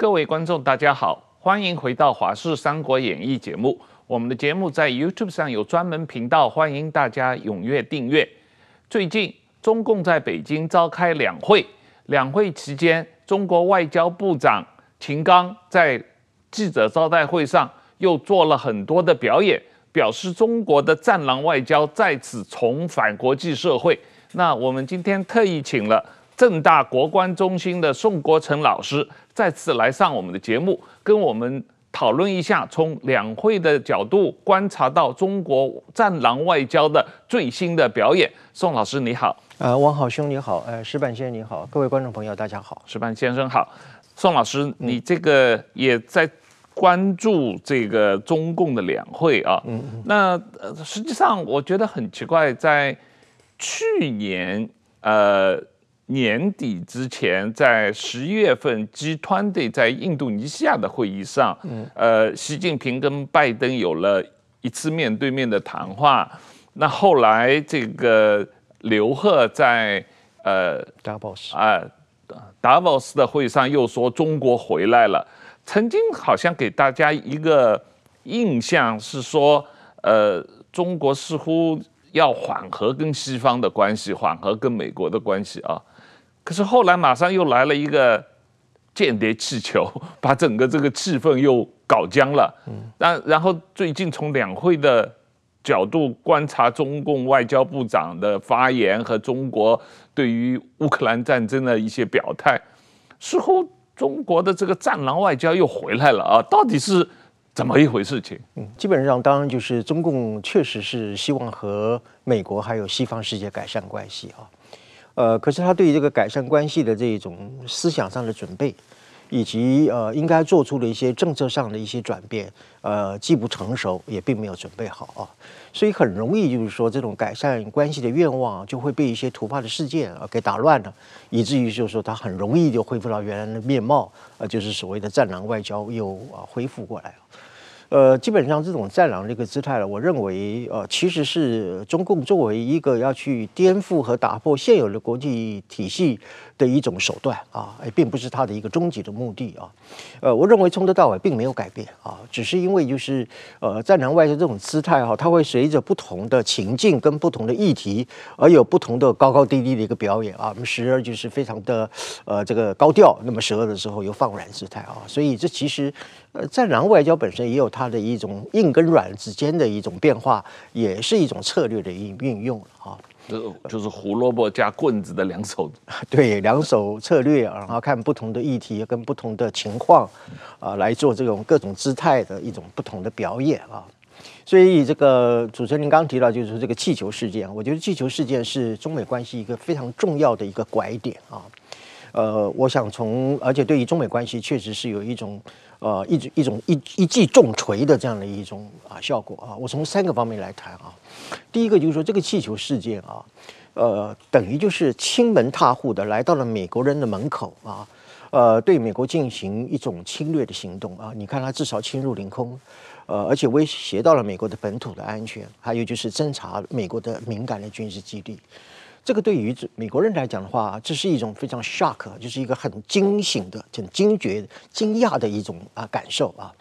各位观众，大家好，欢迎回到《华视三国演义》节目。我们的节目在 YouTube 上有专门频道，欢迎大家踊跃订阅。最近，中共在北京召开两会，两会期间，中国外交部长秦刚在记者招待会上又做了很多的表演，表示中国的战狼外交再次重返国际社会。那我们今天特意请了。政大国关中心的宋国成老师再次来上我们的节目，跟我们讨论一下从两会的角度观察到中国战狼外交的最新的表演。宋老师你好，呃，王好兄你好，呃，石板先生你好，各位观众朋友大家好，石板先生好，宋老师你这个也在关注这个中共的两会啊，嗯，那实际上我觉得很奇怪，在去年呃。年底之前，在十一月份，G20 在印度尼西亚的会议上，嗯，呃，习近平跟拜登有了一次面对面的谈话。那后来这个刘鹤在呃 Davos 啊 Davos 的会上又说中国回来了。曾经好像给大家一个印象是说，呃，中国似乎要缓和跟西方的关系，缓和跟美国的关系啊。可是后来马上又来了一个间谍气球，把整个这个气氛又搞僵了。嗯，然然后最近从两会的角度观察中共外交部长的发言和中国对于乌克兰战争的一些表态，似乎中国的这个战狼外交又回来了啊！到底是怎么一回事情？嗯，基本上当然就是中共确实是希望和美国还有西方世界改善关系啊。呃，可是他对于这个改善关系的这种思想上的准备，以及呃应该做出的一些政策上的一些转变，呃，既不成熟，也并没有准备好啊，所以很容易就是说这种改善关系的愿望就会被一些突发的事件啊给打乱了，以至于就是说他很容易就恢复到原来的面貌，呃，就是所谓的战狼外交又啊恢复过来了。呃，基本上这种战狼这个姿态了，我认为，呃，其实是中共作为一个要去颠覆和打破现有的国际体系的一种手段啊，并不是他的一个终极的目的啊。呃，我认为从头到尾并没有改变啊，只是因为就是呃，战狼外交这种姿态哈，它会随着不同的情境跟不同的议题而有不同的高高低低的一个表演啊。我们时而就是非常的呃这个高调，那么时而的时候又放软姿态啊。所以这其实呃，战狼外交本身也有它。它的一种硬跟软之间的一种变化，也是一种策略的运运用啊，就是胡萝卜加棍子的两手，对，两手策略，然后看不同的议题跟不同的情况啊，来做这种各种姿态的一种不同的表演啊。所以这个主持人刚刚提到，就是说这个气球事件，我觉得气球事件是中美关系一个非常重要的一个拐点啊。呃，我想从，而且对于中美关系确实是有一种。呃，一种一种一一记重锤的这样的一种啊效果啊，我从三个方面来谈啊。第一个就是说，这个气球事件啊，呃，等于就是亲门踏户的来到了美国人的门口啊，呃，对美国进行一种侵略的行动啊。你看，他至少侵入领空，呃，而且威胁到了美国的本土的安全，还有就是侦察美国的敏感的军事基地。这个对于美国人来讲的话，这是一种非常 shock，就是一个很惊醒的、很惊觉、惊讶的一种啊感受啊。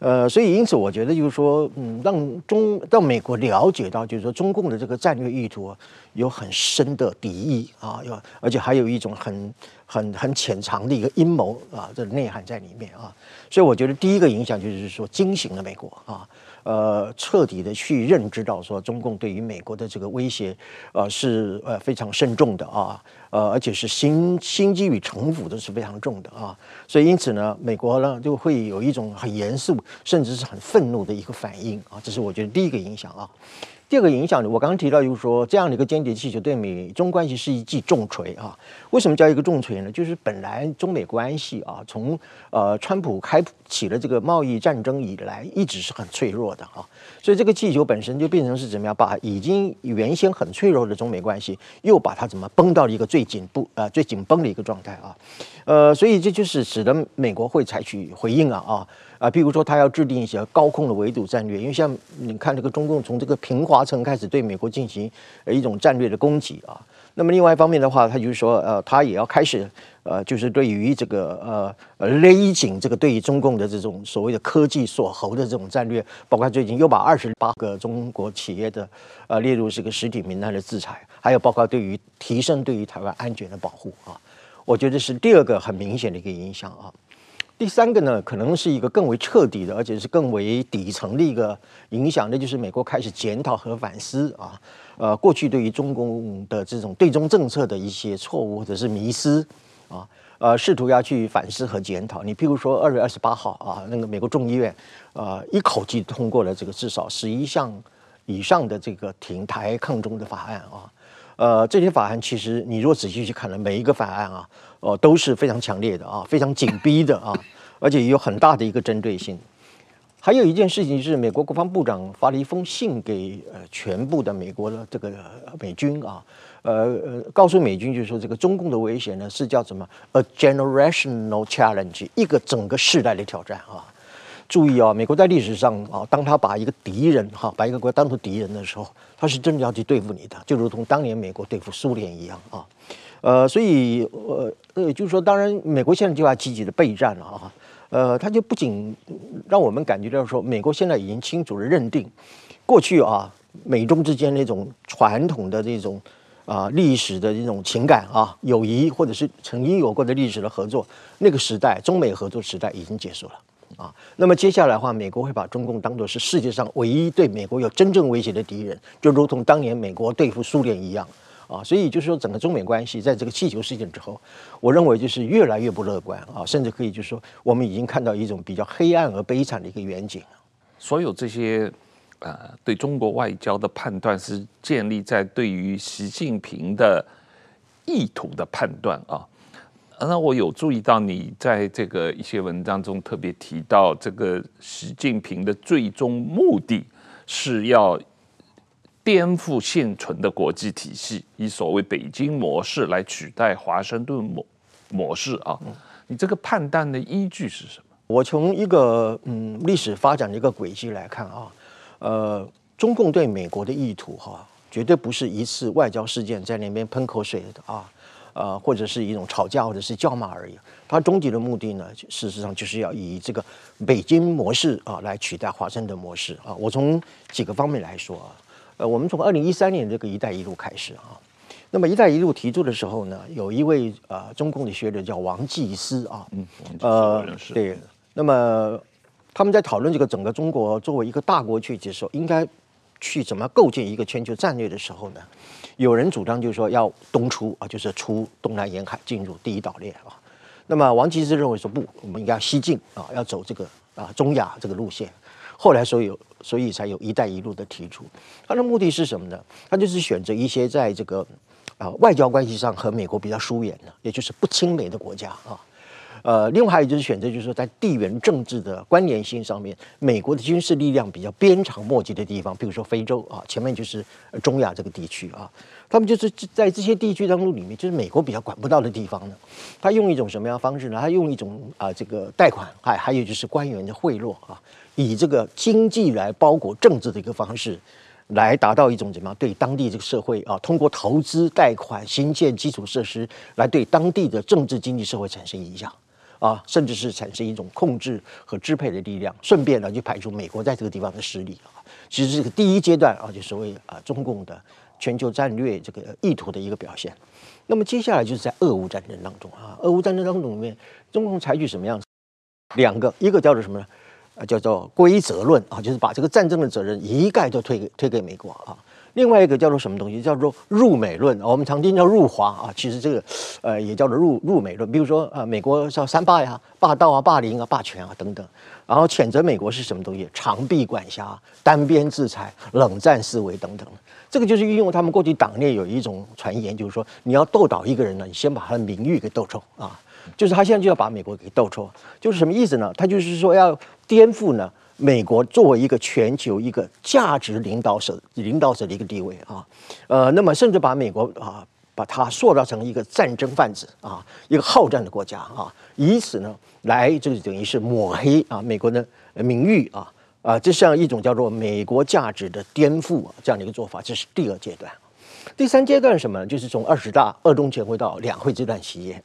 呃，所以因此我觉得就是说，嗯，让中让美国了解到，就是说中共的这个战略意图有很深的敌意啊，有而且还有一种很很很潜藏的一个阴谋啊，这内涵在里面啊。所以我觉得第一个影响就是说惊醒了美国啊。呃，彻底的去认知到说，中共对于美国的这个威胁，呃，是呃非常慎重的啊，呃，而且是心心机与城府都是非常重的啊，所以因此呢，美国呢就会有一种很严肃，甚至是很愤怒的一个反应啊，这是我觉得第一个影响啊。第二个影响呢，我刚刚提到，就是说这样的一个间谍气球对美中关系是一记重锤啊。为什么叫一个重锤呢？就是本来中美关系啊，从呃川普开启了这个贸易战争以来，一直是很脆弱的啊。所以这个气球本身就变成是怎么样，把已经原先很脆弱的中美关系，又把它怎么绷到了一个最紧不呃最紧绷的一个状态啊。呃，所以这就是使得美国会采取回应啊啊。啊，比如说他要制定一些高空的围堵战略，因为像你看这个中共从这个平滑层开始对美国进行一种战略的攻击啊，那么另外一方面的话，他就是说，呃，他也要开始，呃，就是对于这个呃呃勒紧这个对于中共的这种所谓的科技锁喉的这种战略，包括最近又把二十八个中国企业的呃列入这个实体名单的制裁，还有包括对于提升对于台湾安全的保护啊，我觉得是第二个很明显的一个影响啊。第三个呢，可能是一个更为彻底的，而且是更为底层的一个影响，那就是美国开始检讨和反思啊。呃，过去对于中共的这种对中政策的一些错误或者是迷思啊，呃，试图要去反思和检讨。你譬如说，二月二十八号啊，那个美国众议院呃一口气通过了这个至少十一项以上的这个停台抗中的法案啊。呃，这些法案其实你若仔细去看了，每一个法案啊，呃，都是非常强烈的啊，非常紧逼的啊，而且有很大的一个针对性。还有一件事情是，美国国防部长发了一封信给呃全部的美国的这个美军啊，呃呃，告诉美军就是说，这个中共的威胁呢是叫什么？A generational challenge，一个整个世代的挑战啊。注意啊，美国在历史上啊，当他把一个敌人哈，把一个国家当做敌人的时候，他是真的要去对付你的，就如同当年美国对付苏联一样啊。呃，所以呃呃，就是说，当然美国现在就要积极的备战了啊。呃，他就不仅让我们感觉到说，美国现在已经清楚的认定，过去啊，美中之间那种传统的这种啊历史的这种情感啊友谊，或者是曾经有过的历史的合作，那个时代中美合作时代已经结束了啊。那么接下来的话，美国会把中共当作是世界上唯一对美国有真正威胁的敌人，就如同当年美国对付苏联一样。啊，所以就是说，整个中美关系在这个气球事件之后，我认为就是越来越不乐观啊，甚至可以就是说，我们已经看到一种比较黑暗而悲惨的一个远景。所有这些呃对中国外交的判断是建立在对于习近平的意图的判断啊。那我有注意到你在这个一些文章中特别提到，这个习近平的最终目的是要。颠覆现存的国际体系，以所谓北京模式来取代华盛顿模模式啊！你这个判断的依据是什么？我从一个嗯历史发展的一个轨迹来看啊，呃，中共对美国的意图哈，绝对不是一次外交事件在那边喷口水的啊，呃，或者是一种吵架或者是叫骂而已。它终极的目的呢，事实上就是要以这个北京模式啊来取代华盛顿模式啊。我从几个方面来说啊。呃，我们从二零一三年这个“一带一路”开始啊，那么“一带一路”提出的时候呢，有一位呃中共的学者叫王继思啊，嗯，呃，对，那么他们在讨论这个整个中国作为一个大国去接受，应该去怎么构建一个全球战略的时候呢，有人主张就是说要东出啊，就是出东南沿海进入第一岛链啊，那么王继思认为说不，我们应该要西进啊，要走这个啊中亚这个路线。后来所以有，所以才有一带一路的提出。他的目的是什么呢？他就是选择一些在这个啊、外交关系上和美国比较疏远的，也就是不亲美的国家啊。呃，另外还有就是选择，就是说在地缘政治的关联性上面，美国的军事力量比较鞭长莫及的地方，比如说非洲啊，前面就是中亚这个地区啊，他们就是在这些地区当中里面，就是美国比较管不到的地方呢，他用一种什么样的方式呢？他用一种啊这个贷款，还还有就是官员的贿赂啊，以这个经济来包裹政治的一个方式，来达到一种怎么样对当地这个社会啊，通过投资、贷款、新建基础设施，来对当地的政治、经济社会产生影响。啊，甚至是产生一种控制和支配的力量，顺便呢就排除美国在这个地方的势力啊。其实这个第一阶段啊，就所谓啊中共的全球战略这个意图的一个表现。那么接下来就是在俄乌战争当中啊，俄乌战争当中里面，中共采取什么样？两个，一个叫做什么呢？啊，叫做归责论啊，就是把这个战争的责任一概都推给推给美国啊。另外一个叫做什么东西？叫做入美论。我们常听叫入华啊，其实这个呃也叫做入入美论。比如说啊、美国叫三霸呀，霸道啊、霸凌啊、霸权啊等等。然后谴责美国是什么东西？长臂管辖、单边制裁、冷战思维等等。这个就是运用他们过去党内有一种传言，就是说你要斗倒一个人呢，你先把他的名誉给斗臭啊。就是他现在就要把美国给斗臭，就是什么意思呢？他就是说要颠覆呢。美国作为一个全球一个价值领导者，领导者的一个地位啊，呃，那么甚至把美国啊，把它塑造成一个战争贩子啊，一个好战的国家啊，以此呢来就等于是抹黑啊美国的名誉啊啊，这像一种叫做美国价值的颠覆这样的一个做法，这是第二阶段。第三阶段什么呢？就是从二十大、二中全会到两会这段期间，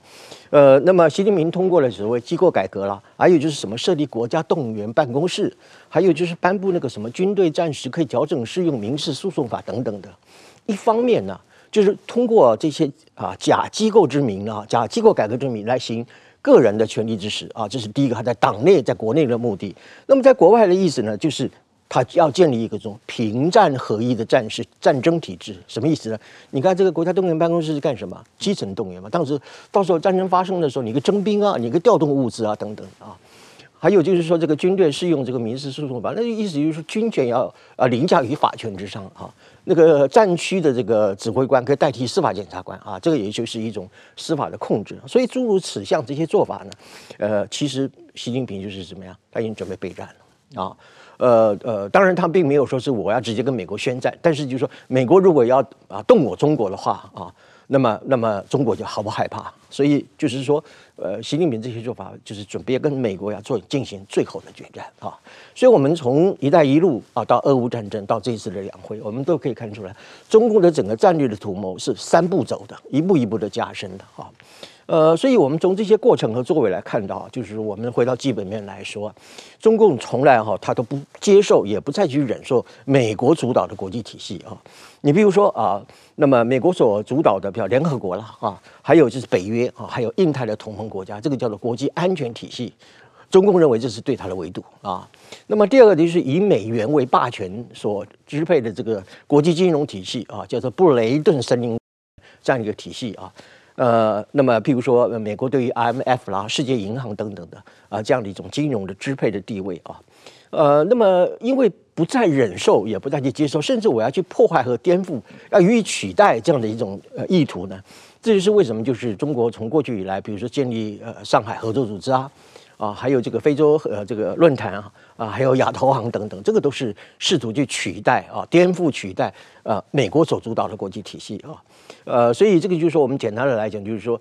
呃，那么习近平通过了所谓机构改革了，还有就是什么设立国家动员办公室，还有就是颁布那个什么军队战时可以调整适用民事诉讼法等等的。一方面呢，就是通过这些啊假机构之名啊，假机构改革之名来行个人的权利之实啊，这是第一个，他在党内在国内的目的。那么在国外的意思呢，就是。他要建立一个这种平战合一的战士战争体制，什么意思呢？你看这个国家动员办公室是干什么？基层动员嘛。当时到时候战争发生的时候，你个征兵啊，你个调动物资啊，等等啊。还有就是说，这个军队适用这个民事诉讼法，那意思就是说，军权要啊凌驾于法权之上啊。那个战区的这个指挥官可以代替司法检察官啊，这个也就是一种司法的控制。所以诸如此项这些做法呢，呃，其实习近平就是怎么样？他已经准备备战了啊。呃呃，当然他并没有说是我要直接跟美国宣战，但是就是说，美国如果要啊动我中国的话啊，那么那么中国就毫不害怕。所以就是说，呃，习近平这些做法就是准备跟美国要做进行最后的决战啊。所以我们从“一带一路”啊到俄乌战争到这一次的两会，我们都可以看出来，中共的整个战略的图谋是三步走的，一步一步的加深的啊。呃，所以我们从这些过程和作为来看到，就是我们回到基本面来说，中共从来哈他都不接受，也不再去忍受美国主导的国际体系啊。你比如说啊，那么美国所主导的，比如联合国了啊，还有就是北约啊，还有印太的同盟国家，这个叫做国际安全体系。中共认为这是对他的围堵啊。那么第二个就是以美元为霸权所支配的这个国际金融体系啊，叫做布雷顿森林这样一个体系啊。呃，那么，譬如说，美国对于 IMF 啦、世界银行等等的啊，这样的一种金融的支配的地位啊，呃，那么因为不再忍受，也不再去接受，甚至我要去破坏和颠覆，要予以取代这样的一种呃意图呢，这就是为什么，就是中国从过去以来，比如说建立呃上海合作组织啊。啊，还有这个非洲呃这个论坛啊，啊，还有亚投行等等，这个都是试图去取代啊，颠覆取代呃美国所主导的国际体系啊，呃，所以这个就是说，我们简单的来讲，就是说。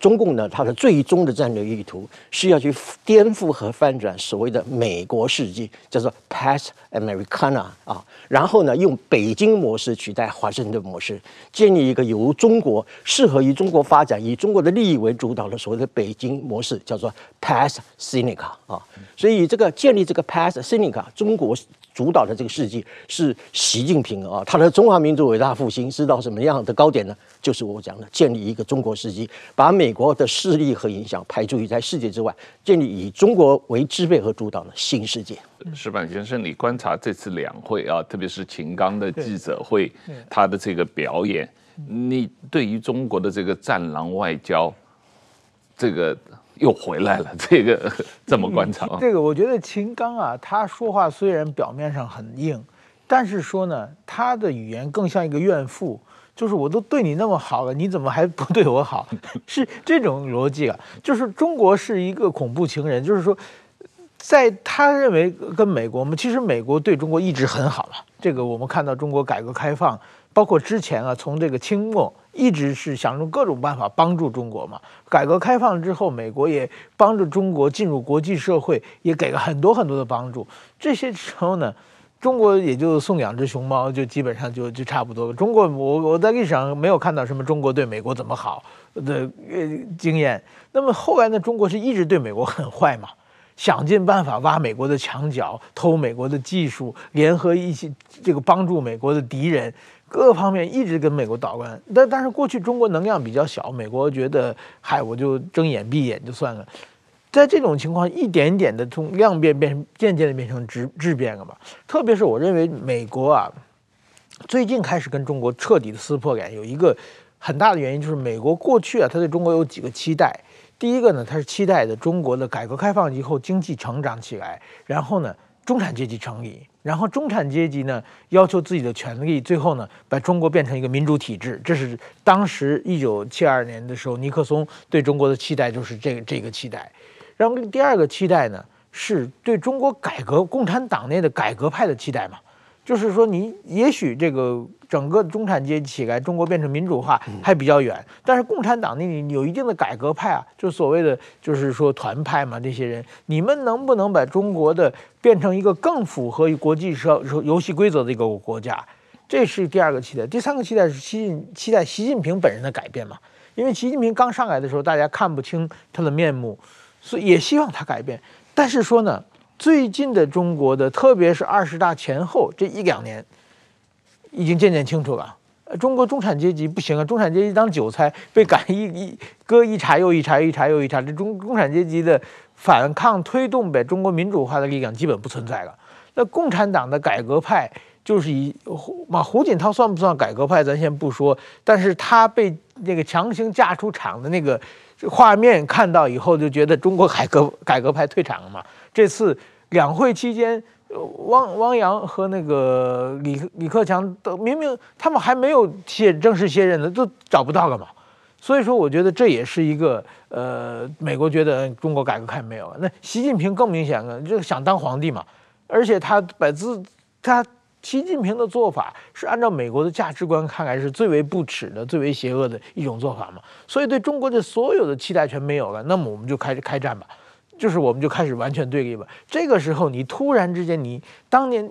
中共呢，它的最终的战略意图是要去颠覆和翻转所谓的美国世纪，叫做 Pax Americana 啊，然后呢，用北京模式取代华盛顿模式，建立一个由中国适合于中国发展、以中国的利益为主导的所谓的北京模式，叫做 Pax Sinica 啊。所以这个建立这个 Pax Sinica，中国。主导的这个世纪是习近平啊，他的中华民族伟大复兴是到什么样的高点呢？就是我讲的建立一个中国世纪，把美国的势力和影响排除于在世界之外，建立以中国为支配和主导的新世界。石板先生，你观察这次两会啊，特别是秦刚的记者会，他的这个表演，你对于中国的这个战狼外交，这个。又回来了，这个这么观察？这个我觉得秦刚啊，他说话虽然表面上很硬，但是说呢，他的语言更像一个怨妇，就是我都对你那么好了，你怎么还不对我好？是这种逻辑啊，就是中国是一个恐怖情人，就是说，在他认为跟美国我们，其实美国对中国一直很好了。这个我们看到中国改革开放，包括之前啊，从这个清末。一直是想用各种办法帮助中国嘛。改革开放之后，美国也帮助中国进入国际社会，也给了很多很多的帮助。这些时候呢，中国也就送两只熊猫，就基本上就就差不多了。中国，我我在历史上没有看到什么中国对美国怎么好的呃经验。那么后来呢，中国是一直对美国很坏嘛，想尽办法挖美国的墙角，偷美国的技术，联合一起这个帮助美国的敌人。各方面一直跟美国捣乱，但但是过去中国能量比较小，美国觉得嗨，我就睁眼闭眼就算了。在这种情况，一点点的从量变变渐渐的变成质质变了嘛。特别是我认为美国啊，最近开始跟中国彻底的撕破脸，有一个很大的原因就是美国过去啊，他对中国有几个期待。第一个呢，他是期待的中国的改革开放以后经济成长起来，然后呢，中产阶级成立。然后中产阶级呢，要求自己的权利，最后呢，把中国变成一个民主体制。这是当时一九七二年的时候，尼克松对中国的期待，就是这个这个期待。然后第二个期待呢，是对中国改革共产党内的改革派的期待嘛。就是说，你也许这个整个中产阶级起来，中国变成民主化还比较远，但是共产党那里有一定的改革派啊，就所谓的就是说团派嘛，这些人，你们能不能把中国的变成一个更符合于国际社游戏规则的一个国家？这是第二个期待。第三个期待是习近期待习近平本人的改变嘛？因为习近平刚上来的时候，大家看不清他的面目，所以也希望他改变。但是说呢，最近的中国的，特别是二十大前后这一两年，已经渐渐清楚了。呃中国中产阶级不行啊，中产阶级当韭菜被赶一一割一茬又一茬一茬又一茬，这中中产阶级的反抗推动呗，中国民主化的力量基本不存在了。那共产党的改革派就是以胡嘛，胡锦涛算不算改革派？咱先不说，但是他被那个强行架出场的那个画面看到以后，就觉得中国改革改革派退场了嘛。这次两会期间。汪汪洋和那个李李克强都明明他们还没有卸正式卸任的，都找不到了嘛。所以说，我觉得这也是一个呃，美国觉得中国改革开放没有了。那习近平更明显了，就想当皇帝嘛。而且他把自他习近平的做法是按照美国的价值观看来是最为不耻的、最为邪恶的一种做法嘛。所以对中国的所有的期待全没有了。那么我们就开始开战吧。就是我们就开始完全对立吧。这个时候，你突然之间，你当年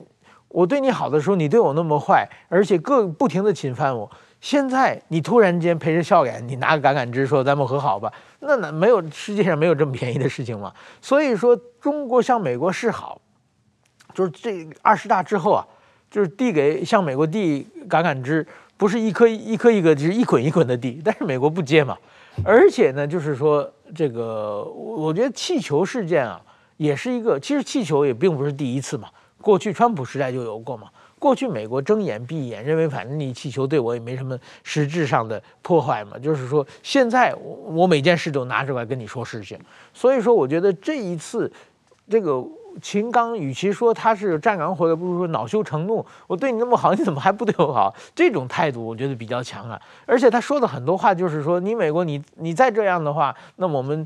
我对你好的时候，你对我那么坏，而且各不停地侵犯我。现在你突然间陪着笑脸，你拿个橄榄枝说咱们和好吧，那那没有世界上没有这么便宜的事情嘛。所以说，中国向美国示好，就是这二十大之后啊，就是递给向美国递橄榄枝，不是一颗一颗一个，就是一捆一捆的递，但是美国不接嘛。而且呢，就是说这个，我觉得气球事件啊，也是一个，其实气球也并不是第一次嘛，过去川普时代就有过嘛。过去美国睁眼闭眼，认为反正你气球对我也没什么实质上的破坏嘛。就是说，现在我每件事都拿出来跟你说事情，所以说我觉得这一次这个。秦刚与其说他是站岗回来，不如说恼羞成怒。我对你那么好，你怎么还不对我好？这种态度我觉得比较强啊。而且他说的很多话就是说，你美国你你再这样的话，那我们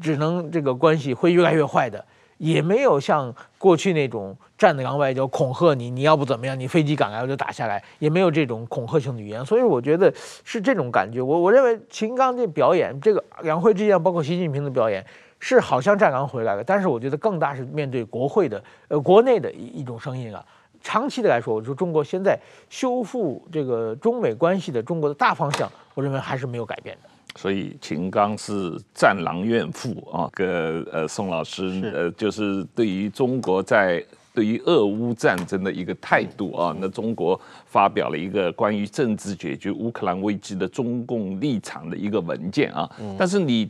只能这个关系会越来越坏的。也没有像过去那种战狼外交恐吓你，你要不怎么样，你飞机赶来我就打下来，也没有这种恐吓性的语言。所以我觉得是这种感觉。我我认为秦刚这表演，这个两会之间，包括习近平的表演。是好像站岗回来了，但是我觉得更大是面对国会的，呃，国内的一一种声音啊。长期的来说，我说中国现在修复这个中美关系的中国的大方向，我认为还是没有改变的。所以秦刚是战狼怨妇啊，跟呃宋老师呃，就是对于中国在对于俄乌战争的一个态度啊，那中国发表了一个关于政治解决乌克兰危机的中共立场的一个文件啊，但是你。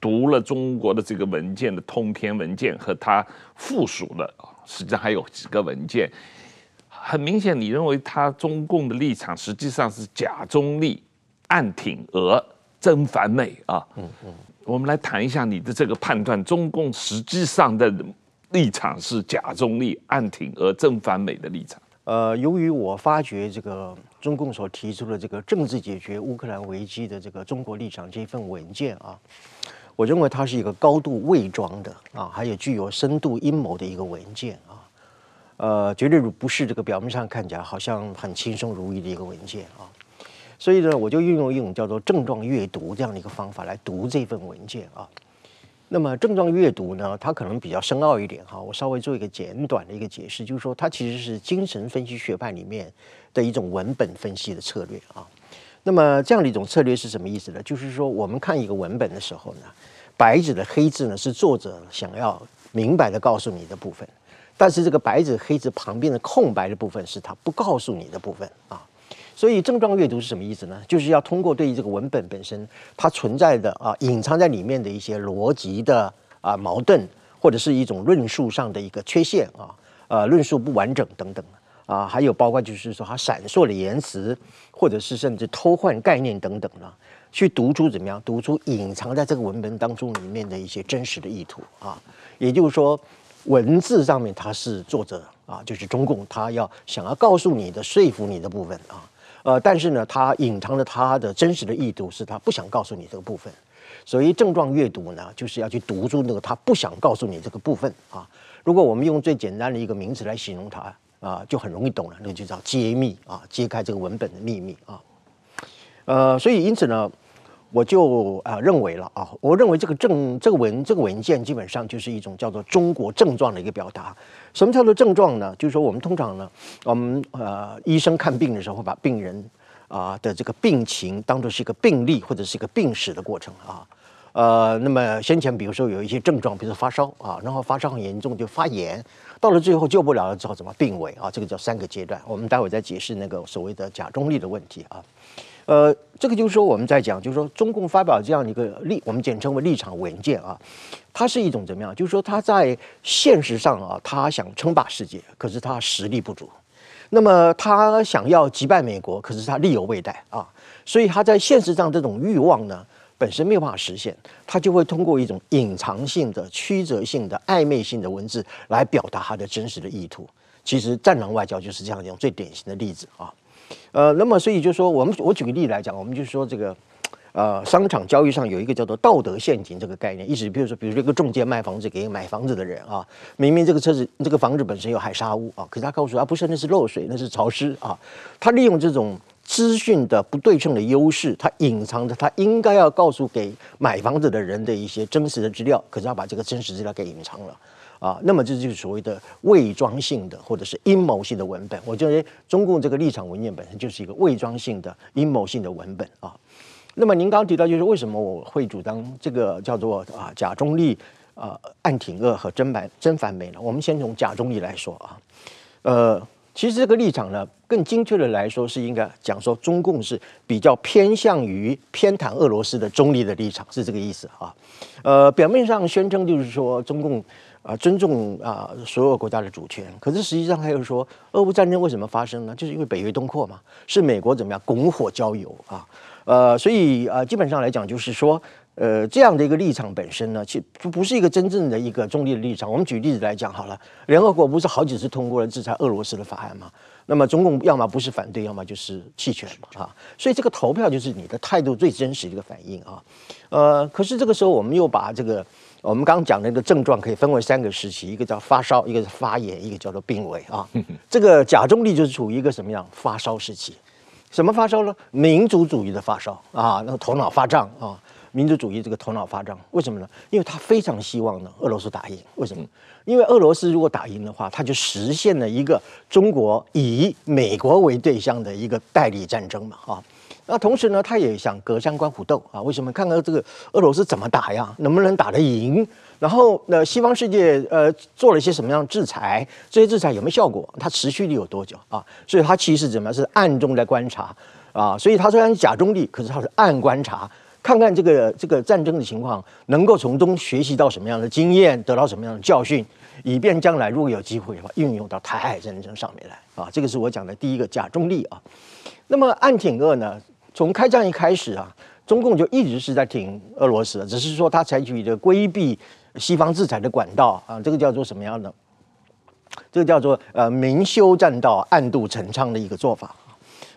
读了中国的这个文件的通篇文件和他附属的，实际上还有几个文件，很明显，你认为他中共的立场实际上是假中立、暗挺俄、真反美啊？嗯嗯，我们来谈一下你的这个判断，中共实际上的立场是假中立、暗挺俄、真反美的立场。呃，由于我发觉这个中共所提出的这个政治解决乌克兰危机的这个中国立场这份文件啊。我认为它是一个高度伪装的啊，还有具有深度阴谋的一个文件啊，呃，绝对不是这个表面上看起来好像很轻松如意的一个文件啊。所以呢，我就运用一种叫做症状阅读这样的一个方法来读这份文件啊。那么症状阅读呢，它可能比较深奥一点哈，我稍微做一个简短的一个解释，就是说它其实是精神分析学派里面的一种文本分析的策略啊。那么这样的一种策略是什么意思呢？就是说，我们看一个文本的时候呢，白纸的黑字呢是作者想要明白的告诉你的部分，但是这个白纸黑字旁边的空白的部分是他不告诉你的部分啊。所以症状阅读是什么意思呢？就是要通过对于这个文本本身它存在的啊隐藏在里面的一些逻辑的啊矛盾，或者是一种论述上的一个缺陷啊，呃论述不完整等等。啊，还有包括就是说，它闪烁的言辞，或者是甚至偷换概念等等呢，去读出怎么样？读出隐藏在这个文本当中里面的一些真实的意图啊。也就是说，文字上面它是作者啊，就是中共，他要想要告诉你的、说服你的部分啊。呃，但是呢，他隐藏了他的真实的意图，是他不想告诉你这个部分。所以症状阅读呢，就是要去读出那个他不想告诉你这个部分啊。如果我们用最简单的一个名词来形容它。啊，就很容易懂了，那就叫揭秘啊，揭开这个文本的秘密啊。呃，所以因此呢，我就啊、认为了啊，我认为这个证这个文这个文件基本上就是一种叫做中国症状的一个表达。什么叫做症状呢？就是说我们通常呢，我们呃医生看病的时候会把病人啊、的这个病情当作是一个病例或者是一个病史的过程啊。呃，那么先前比如说有一些症状，比如说发烧啊，然后发烧很严重就发炎，到了最后救不了了之后怎么病危啊？这个叫三个阶段。我们待会再解释那个所谓的假中立的问题啊。呃，这个就是说我们在讲，就是说中共发表这样一个立，我们简称为立场文件啊，它是一种怎么样？就是说它在现实上啊，他想称霸世界，可是他实力不足。那么他想要击败美国，可是他力有未逮啊，所以他在现实上这种欲望呢，本身没有办法实现，他就会通过一种隐藏性的、曲折性的、暧昧性的文字来表达他的真实的意图。其实战狼外交就是这样一种最典型的例子啊。呃，那么所以就说我们我举个例来讲，我们就说这个呃商场交易上有一个叫做道德陷阱这个概念，意思比如说，比如说一个中介卖房子给买房子的人啊，明明这个车子这个房子本身有海砂屋啊，可是他告诉他不是，那是漏水，那是潮湿啊，他利用这种。资讯的不对称的优势，它隐藏着他应该要告诉给买房子的人的一些真实的资料，可是要把这个真实资料给隐藏了啊。那么这就是所谓的伪装性的或者是阴谋性的文本。我认为中共这个立场文件本身就是一个伪装性的阴谋性的文本啊。那么您刚刚提到就是为什么我会主张这个叫做啊假中立啊暗挺俄和真反真反美呢？我们先从假中立来说啊，呃。其实这个立场呢，更精确的来说，是应该讲说中共是比较偏向于偏袒俄罗斯的中立的立场，是这个意思啊。呃，表面上宣称就是说中共啊、尊重啊、所有国家的主权，可是实际上还有说，俄乌战争为什么发生呢？就是因为北约东扩嘛，是美国怎么样拱火浇油啊？呃，所以啊、呃，基本上来讲就是说。呃，这样的一个立场本身呢，其实就不是一个真正的一个中立的立场。我们举例子来讲好了，联合国不是好几次通过了制裁俄罗斯的法案吗？那么中共要么不是反对，要么就是弃权嘛，啊，所以这个投票就是你的态度最真实的一个反应啊。呃，可是这个时候我们又把这个我们刚刚讲的那个症状可以分为三个时期，一个叫发烧，一个是发炎，一个叫做病危啊。这个假中立就是处于一个什么样发烧时期？什么发烧呢？民族主义的发烧啊，那个头脑发胀啊。民族主义这个头脑发胀，为什么呢？因为他非常希望呢，俄罗斯打赢。为什么？因为俄罗斯如果打赢的话，他就实现了一个中国以美国为对象的一个代理战争嘛，啊。那同时呢，他也想隔山观虎斗啊。为什么？看看这个俄罗斯怎么打呀？能不能打得赢？然后呢，西方世界呃做了一些什么样的制裁？这些制裁有没有效果？它持续力有多久啊？所以他其实怎么样？是暗中在观察啊。所以他虽然假中立，可是他是暗观察。看看这个这个战争的情况，能够从中学习到什么样的经验，得到什么样的教训，以便将来如果有机会的话，运用到台海战争上面来啊。这个是我讲的第一个假中立啊。那么暗挺俄呢？从开战一开始啊，中共就一直是在挺俄罗斯，只是说他采取的规避西方制裁的管道啊。这个叫做什么样的？这个叫做呃明修栈道，暗度陈仓的一个做法。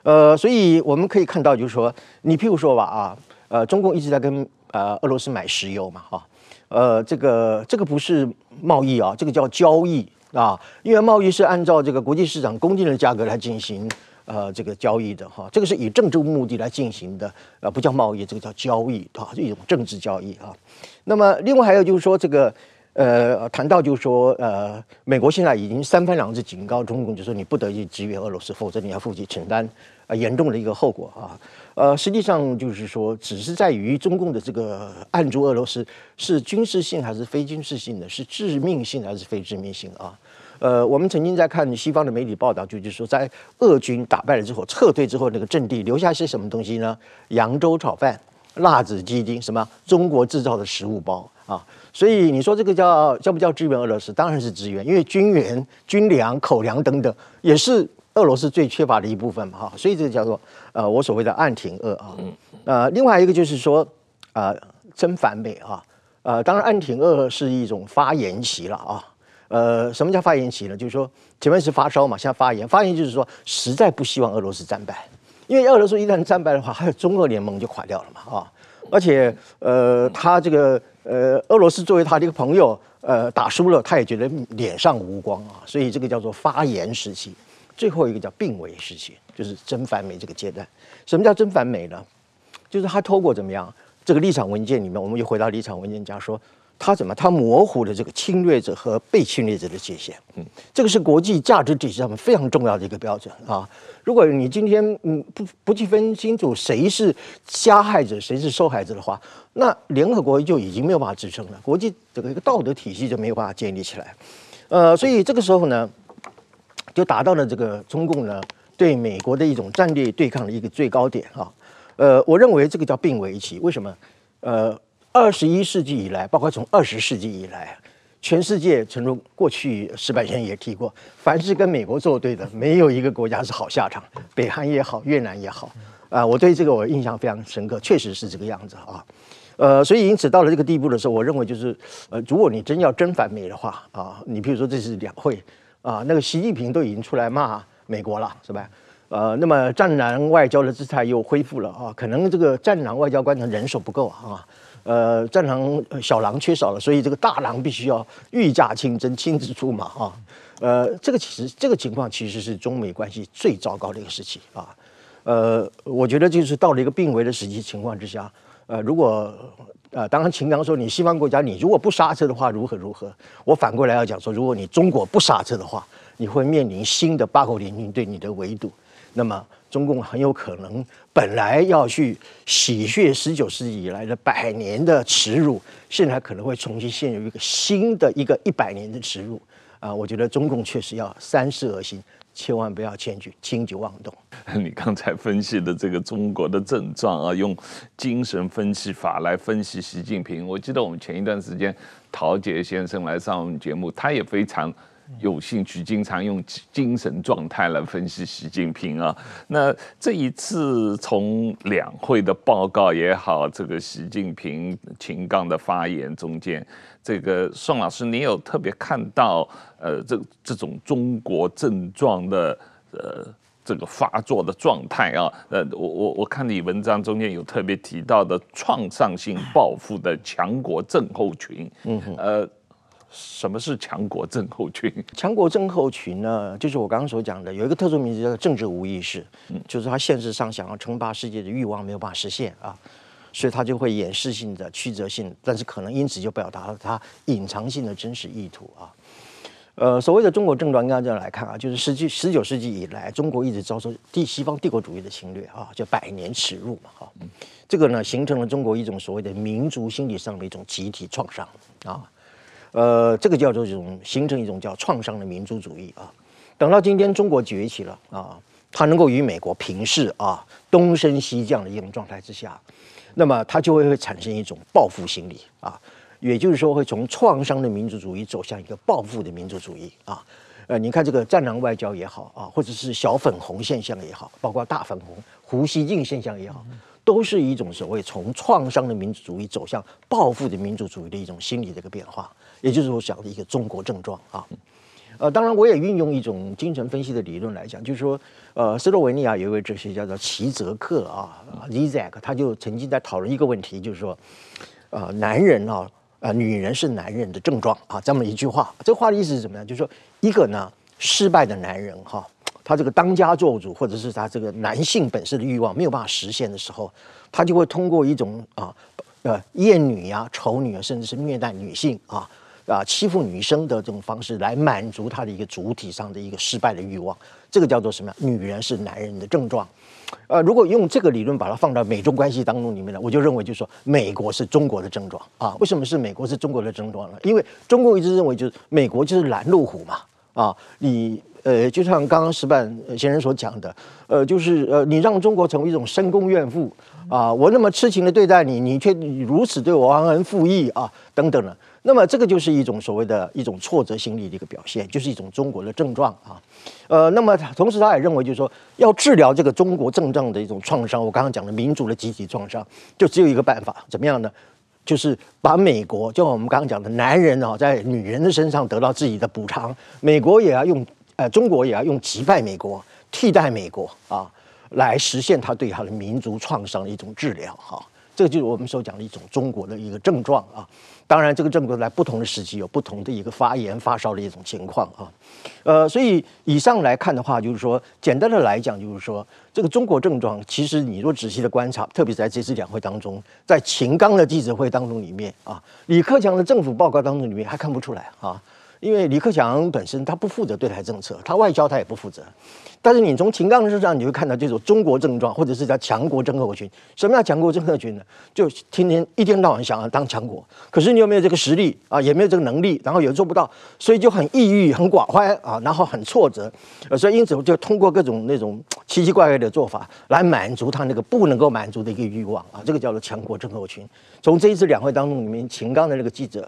呃，所以我们可以看到，就是说，你譬如说吧啊。呃，中共一直在跟呃俄罗斯买石油嘛，哈，呃，这个这个不是贸易啊，这个叫交易啊，因为贸易是按照这个国际市场公定的价格来进行呃这个交易的哈，这个是以政治目的来进行的，呃，不叫贸易，这个叫交易啊，一种政治交易啊。那么另外还有就是说这个呃谈到就是说呃美国现在已经三番两次警告中共，就是说你不得去支援俄罗斯，否则你要负起承担啊严重的一个后果啊。呃，实际上就是说，只是在于中共的这个按住俄罗斯是军事性还是非军事性的，是致命性还是非致命性啊？呃，我们曾经在看西方的媒体报道，就是说，在俄军打败了之后，撤退之后，那个阵地留下些什么东西呢？扬州炒饭、辣子鸡丁，什么中国制造的食物包啊？所以你说这个叫叫不叫支援俄罗斯？当然是支援，因为军援、军粮、口粮等等也是。俄罗斯最缺乏的一部分嘛，哈，所以这个叫做呃，我所谓的暗挺俄啊，呃，另外一个就是说，呃，真反美啊，呃，当然暗挺俄是一种发言期了啊，呃，什么叫发言期呢？就是说前面是发烧嘛，现在发言，发言就是说实在不希望俄罗斯战败，因为俄罗斯一旦战败的话，还有中俄联盟就垮掉了嘛，啊，而且呃，他这个呃，俄罗斯作为他的一个朋友，呃，打输了他也觉得脸上无光啊，所以这个叫做发炎时期。最后一个叫病危时期，就是真反美这个阶段。什么叫真反美呢？就是他透过怎么样这个立场文件里面，我们又回到立场文件讲说，他怎么它模糊了这个侵略者和被侵略者的界限。嗯，这个是国际价值体系上面非常重要的一个标准啊。如果你今天嗯不不去分清楚谁是加害者，谁是受害者的话，那联合国就已经没有办法支撑了，国际这个一个道德体系就没有办法建立起来。呃，所以这个时候呢，就达到了这个中共呢对美国的一种战略对抗的一个最高点啊。呃，我认为这个叫并为期。为什么？呃，二十一世纪以来，包括从二十世纪以来，全世界，诚如过去矢板先生也提过，凡是跟美国作对的，没有一个国家是好下场。北韩也好，越南也好，啊、我对这个我印象非常深刻，确实是这个样子啊。呃，所以因此到了这个地步的时候，我认为就是，呃，如果你真要真反美的话啊，你比如说这是两会啊，那个习近平都已经出来骂美国了，是吧？呃，那么战狼外交的姿态又恢复了啊，可能这个战狼外交官的人手不够啊，呃，战狼小狼缺少了，所以这个大狼必须要御驾亲征，亲自出马啊，呃，这个其实这个情况其实是中美关系最糟糕的一个时期啊，呃，我觉得就是到了一个病危的时期情况之下，呃，如果呃，当然秦刚说你西方国家你如果不刹车的话如何如何，我反过来要讲说，如果你中国不刹车的话，你会面临新的八国联军对你的围堵。那么，中共很有可能本来要去洗血十九世纪以来的百年的耻辱，现在可能会重新陷入一个新的一个一百年的耻辱啊！我觉得中共确实要三思而行，千万不要轻举轻举妄动。你刚才分析的这个中国的症状啊，用精神分析法来分析习近平。我记得我们前一段时间陶杰先生来上我们节目，他也非常。有兴趣，经常用精神状态来分析习近平啊。那这一次从两会的报告也好，这个习近平秦刚的发言中间，这个宋老师，你有特别看到呃这这种中国症状的呃这个发作的状态啊？呃，我我我看你文章中间有特别提到的创伤性报复的强国症候群，嗯哼，呃。什么是强国症候群？强国症候群呢，就是我刚刚所讲的，有一个特殊名字叫做政治无意识，嗯，就是他现实上想要称霸世界的欲望没有办法实现啊，所以他就会掩饰性的、曲折性，但是可能因此就表达了他隐藏性的真实意图啊。呃，所谓的中国症状，应该这样来看啊，就是十九十九世纪以来，中国一直遭受帝西方帝国主义的侵略啊，叫百年耻辱嘛，哈，这个呢，形成了中国一种所谓的民族心理上的一种集体创伤啊。呃，这个叫做一种形成一种叫创伤的民族主义啊。等到今天中国崛起了啊，它能够与美国平视啊，东升西降的一种状态之下，那么它就会会产生一种报复心理啊，也就是说会从创伤的民族主义走向一个报复的民族主义啊。呃，你看这个战狼外交也好啊，或者是小粉红现象也好，包括大粉红胡锡进现象也好。都是一种所谓从创伤的民族主义走向报复的民族主义的一种心理的一个变化，也就是我讲的一个中国症状啊。呃，当然我也运用一种精神分析的理论来讲，就是说，呃，斯洛文尼亚有一位哲学家叫齐泽克啊，Zizek，他就曾经在讨论一个问题，就是说，呃，男人啊，呃，女人是男人的症状啊，这么一句话。这话的意思是什么呢？就是说，一个呢，失败的男人哈。他这个当家做主，或者是他这个男性本身的欲望没有办法实现的时候，他就会通过一种啊呃厌女呀、啊、丑女啊，甚至是虐待女性啊啊欺负女生的这种方式来满足他的一个主体上的一个失败的欲望。这个叫做什么？女人是男人的症状。呃，如果用这个理论把它放到美中关系当中里面呢，我就认为就是说美国是中国的症状啊。为什么是美国是中国的症状呢？因为中国一直认为就是美国就是拦路虎嘛啊，你。呃，就像刚刚石板先生所讲的，呃，就是呃，你让中国成为一种深宫怨妇啊，我那么痴情的对待你，你却如此对我忘恩负义啊，等等的。那么这个就是一种所谓的一种挫折心理的一个表现，就是一种中国的症状啊。呃，那么同时他也认为，就是说要治疗这个中国症状的一种创伤，我刚刚讲的民族的集体创伤，就只有一个办法，怎么样呢？就是把美国，就像我们刚刚讲的男人啊，在女人的身上得到自己的补偿，美国也要用。呃，中国也要用击败美国、替代美国啊，来实现他对他的民族创伤的一种治疗哈。这就是我们所讲的一种中国的一个症状啊。当然，这个症状在不同的时期有不同的一个发炎发烧的一种情况啊。呃，所以以上来看的话，就是说，简单的来讲，就是说，这个中国症状，其实你若仔细的观察，特别在这次两会当中，在秦刚的记者会当中里面啊，李克强的政府报告当中里面还看不出来啊。因为李克强本身他不负责对台政策，他外交他也不负责。但是你从秦刚身上你会看到这种中国症状，或者是叫强国症候群。什么叫强国症候群呢？就天天一天到晚想要当强国，可是你有没有这个实力啊？也没有这个能力，然后也做不到，所以就很抑郁、很寡欢啊，然后很挫折。所以因此就通过各种那种奇奇怪怪的做法来满足他那个不能够满足的一个欲望啊，这个叫做强国症候群。从这一次两会当中里面，秦刚的那个记者。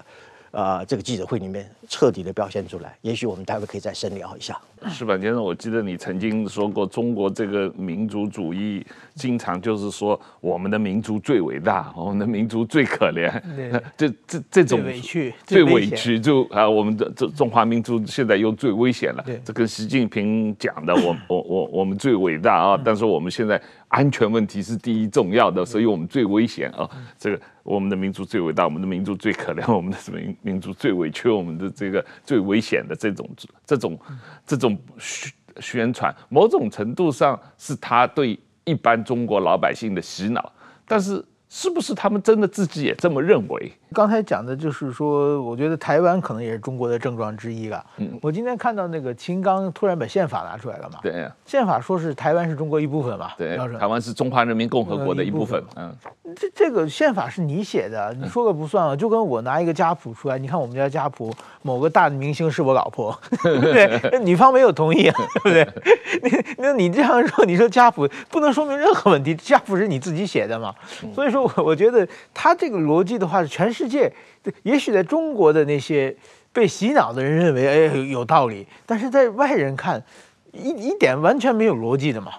啊、这个记者会里面彻底的表现出来，也许我们待会可以再深聊一下。矢板先生，我记得你曾经说过，中国这个民族主义经常就是说我们的民族最伟大，我们的民族最可怜，这这这种委屈最委屈就啊，我们的这中华民族现在又最危险了。这跟习近平讲的，我我我我们最伟大啊，但是我们现在。安全问题是第一重要的，所以我们最危险啊！这个我们的民族最伟大，我们的民族最可怜，我们的民民族最委屈，我们的这个最危险的这种这种这种宣宣传，某种程度上是他对一般中国老百姓的洗脑，但是。是不是他们真的自己也这么认为？刚才讲的就是说，我觉得台湾可能也是中国的症状之一了。嗯，我今天看到那个秦刚突然把宪法拿出来了嘛？对，宪法说是台湾是中国一部分嘛？对，台湾是中华人民共和国的一部分。嗯，这这个宪法是你写的，你说个不算啊？就跟我拿一个家谱出来，你看我们家家谱，某个大的明星是我老婆，对不对？女方没有同意啊，对不对？你那你这样说，你说家谱不能说明任何问题，家谱是你自己写的嘛？所以说。我我觉得他这个逻辑的话，是全世界，也许在中国的那些被洗脑的人认为，哎，有道理，但是在外人看，一一点完全没有逻辑的嘛。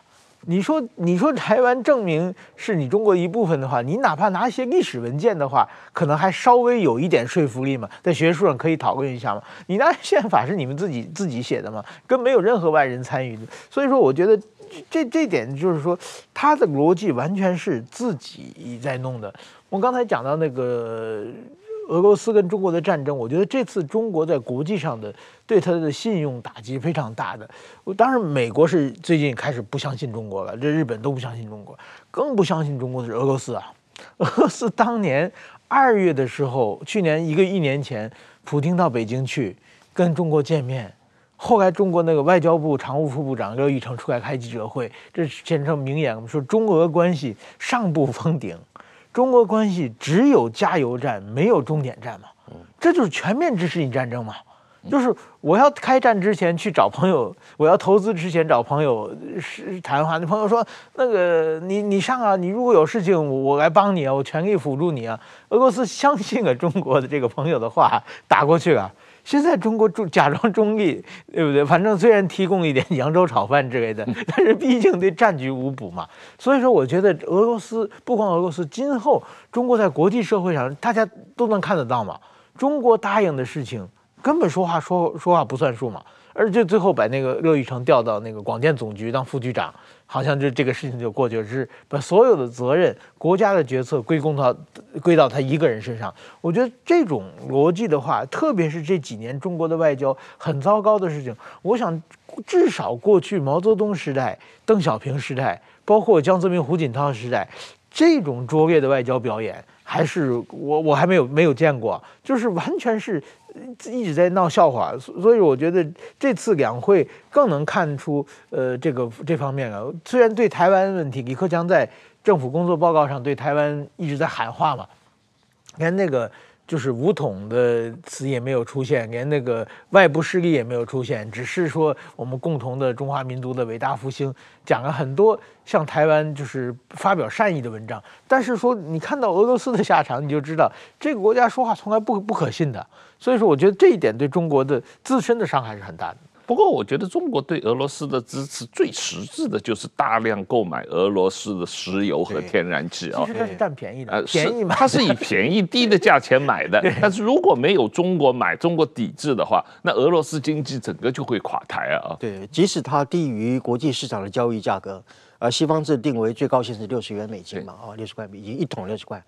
你说，你说台湾证明是你中国一部分的话，你哪怕拿一些历史文件的话，可能还稍微有一点说服力嘛，在学术上可以讨论一下嘛。你那宪法是你们自己自己写的嘛，跟没有任何外人参与的，所以说我觉得。这这点就是说，他的逻辑完全是自己在弄的。我刚才讲到那个俄罗斯跟中国的战争，我觉得这次中国在国际上的对他的信用打击非常大的。当然，美国是最近开始不相信中国了，这日本都不相信中国，更不相信中国的是俄罗斯啊。俄罗斯当年二月的时候，去年一个一年前，普京到北京去跟中国见面。后来，中国那个外交部常务副部长刘玉成出来开记者会，这简称名言，我们说中俄关系上不封顶，中国关系只有加油站，没有终点站嘛，这就是全面支持你战争嘛，就是我要开战之前去找朋友，我要投资之前找朋友是谈话，那朋友说那个你你上啊，你如果有事情我来帮你啊，我全力辅助你啊，俄罗斯相信了中国的这个朋友的话，打过去了。现在中国中假装中立，对不对？反正虽然提供一点 扬州炒饭之类的，但是毕竟对战局无补嘛。所以说，我觉得俄罗斯不光俄罗斯，今后中国在国际社会上，大家都能看得到嘛。中国答应的事情，根本说话说说话不算数嘛。而且最后把那个乐玉成调到那个广电总局当副局长。好像就这个事情就过去了，是把所有的责任、国家的决策归功到归到他一个人身上。我觉得这种逻辑的话，特别是这几年中国的外交很糟糕的事情，我想至少过去毛泽东时代、邓小平时代，包括江泽民、胡锦涛时代，这种拙劣的外交表演，还是我我还没有没有见过，就是完全是。一直在闹笑话，所以我觉得这次两会更能看出，呃，这个这方面啊。虽然对台湾问题，李克强在政府工作报告上对台湾一直在喊话嘛，连那个。就是武统的词也没有出现，连那个外部势力也没有出现，只是说我们共同的中华民族的伟大复兴，讲了很多向台湾就是发表善意的文章。但是说你看到俄罗斯的下场，你就知道这个国家说话从来不不可信的。所以说，我觉得这一点对中国的自身的伤害是很大的。不过，我觉得中国对俄罗斯的支持最实质的就是大量购买俄罗斯的石油和天然气啊。其实它是占便宜的，便宜嘛，它是以便宜低的价钱买的。但是如果没有中国买，中国抵制的话，那俄罗斯经济整个就会垮台啊。对，即使它低于国际市场的交易价格。呃，西方制定为最高限是六十元美金嘛，啊，六十块美金一桶六十块，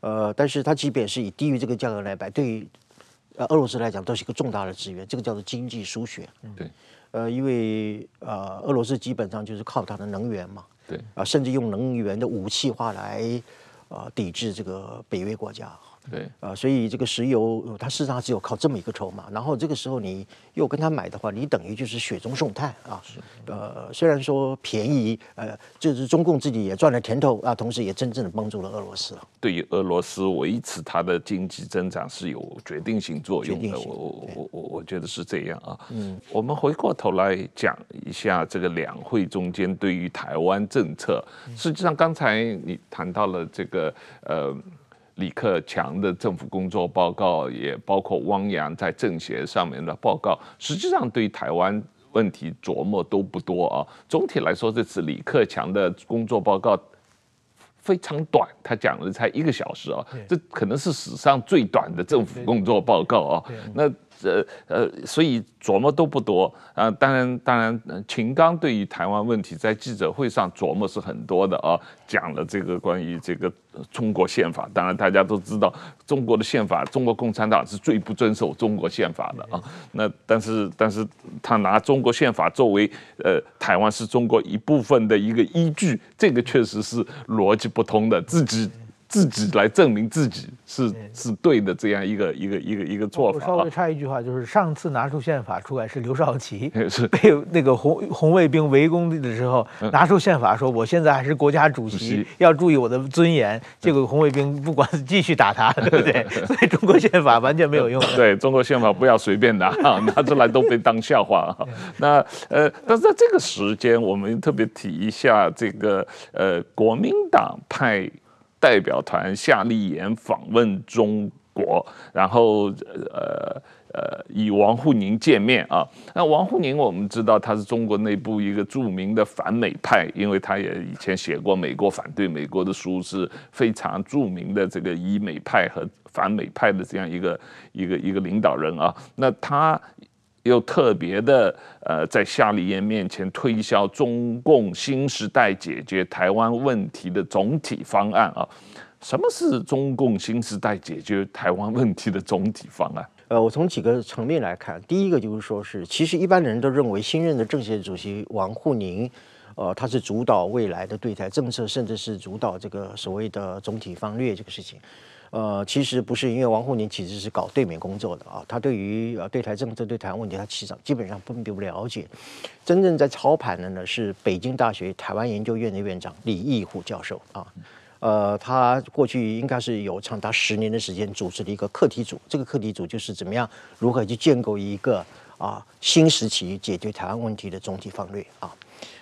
呃，但是它即便是以低于这个价格来买，对于呃俄罗斯来讲都是一个重大的资源，这个叫做经济输血。对，呃，因为呃俄罗斯基本上就是靠它的能源嘛，对，啊，甚至用能源的武器化来呃抵制这个北约国家。对啊、呃，所以这个石油它事实上只有靠这么一个筹码，然后这个时候你又跟他买的话，你等于就是雪中送炭啊。是，呃，虽然说便宜，呃，就是中共自己也赚了甜头啊，同时也真正的帮助了俄罗斯。对于俄罗斯维持它的经济增长是有决定性作用的。我我我我我觉得是这样啊。嗯，我们回过头来讲一下这个两会中间对于台湾政策，实际上刚才你谈到了这个呃。李克强的政府工作报告，也包括汪洋在政协上面的报告，实际上对台湾问题琢磨都不多啊。总体来说，这次李克强的工作报告非常短，他讲了才一个小时啊，这可能是史上最短的政府工作报告啊。那。呃呃，所以琢磨都不多啊。当然当然，秦刚对于台湾问题在记者会上琢磨是很多的啊，讲了这个关于这个中国宪法。当然大家都知道，中国的宪法，中国共产党是最不遵守中国宪法的啊。那但是但是他拿中国宪法作为呃台湾是中国一部分的一个依据，这个确实是逻辑不通的，自己。自己来证明自己是是对的，这样一个一个一个一个做法。我稍微插一句话，就是上次拿出宪法出来是刘少奇，是被那个红红卫兵围攻的时候拿出宪法说，我现在还是国家主席，要注意我的尊严。结果红卫兵不管是 继续打他，对不对？所以中国宪法完全没有用。对中国宪法不要随便拿，拿出来都被当笑话。那呃，但是在这个时间，我们特别提一下这个呃，国民党派。代表团夏立言访问中国，然后呃呃与王沪宁见面啊。那王沪宁我们知道他是中国内部一个著名的反美派，因为他也以前写过美国反对美国的书，是非常著名的这个以美派和反美派的这样一个一个一个领导人啊。那他。又特别的，呃，在夏立言面前推销中共新时代解决台湾问题的总体方案啊。什么是中共新时代解决台湾问题的总体方案？呃，我从几个层面来看，第一个就是说是，其实一般人都认为新任的政协主席王沪宁，呃，他是主导未来的对台政策，甚至是主导这个所谓的总体方略这个事情。呃，其实不是，因为王沪宁其实是搞对美工作的啊，他对于呃对台政策、对台湾问题，他其实基本上并不了解。真正在操盘的呢是北京大学台湾研究院的院长李毅虎教授啊，呃，他过去应该是有长达十年的时间组织了一个课题组，这个课题组就是怎么样如何去建构一个啊新时期解决台湾问题的总体方略啊，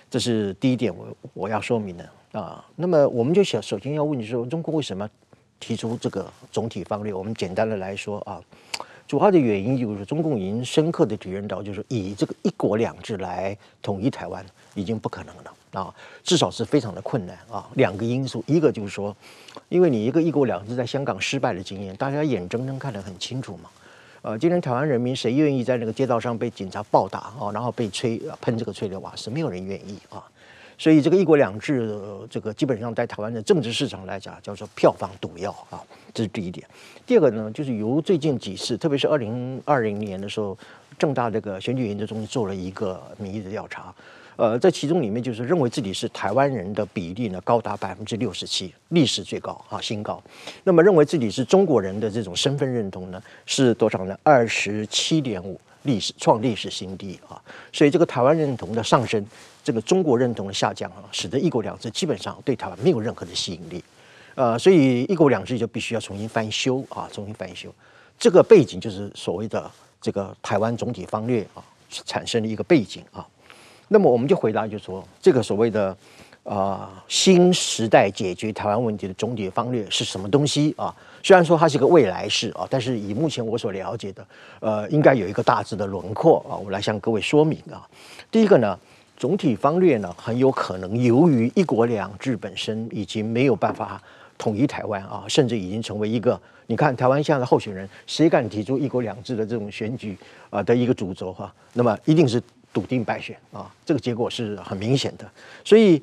这是第一点我我要说明的啊。那么我们就想首先要问你说，中国为什么？提出这个总体方略，我们简单的来说啊，主要的原因就是中共已经深刻的体认到，就是以这个一国两制来统一台湾已经不可能了啊，至少是非常的困难啊。两个因素，一个就是说，因为你一个一国两制在香港失败的经验，大家眼睁睁看得很清楚嘛。呃，今天台湾人民谁愿意在那个街道上被警察暴打啊，然后被催喷这个催泪瓦斯，没有人愿意啊。所以这个一国两制，这个基本上在台湾的政治市场来讲，叫做票房毒药啊，这是第一点。第二个呢，就是由最近几次，特别是二零二零年的时候，正大这个选举研究中心做了一个民意的调查，呃，在其中里面就是认为自己是台湾人的比例呢高达百分之六十七，历史最高啊，新高。那么认为自己是中国人的这种身份认同呢是多少呢？二十七点五，历史创历史新低啊。所以这个台湾认同的上升。这个中国认同的下降啊，使得一国两制基本上对台湾没有任何的吸引力，呃，所以一国两制就必须要重新翻修啊，重新翻修。这个背景就是所谓的这个台湾总体方略啊产生的一个背景啊。那么我们就回答，就是说这个所谓的啊、新时代解决台湾问题的总体方略是什么东西啊？虽然说它是一个未来式啊，但是以目前我所了解的，呃，应该有一个大致的轮廓啊，我来向各位说明啊。第一个呢。总体方略呢，很有可能由于一国两制本身已经没有办法统一台湾啊，甚至已经成为一个，你看台湾现在的候选人，谁敢提出一国两制的这种选举啊的一个主轴哈，那么一定是笃定败选啊，这个结果是很明显的。所以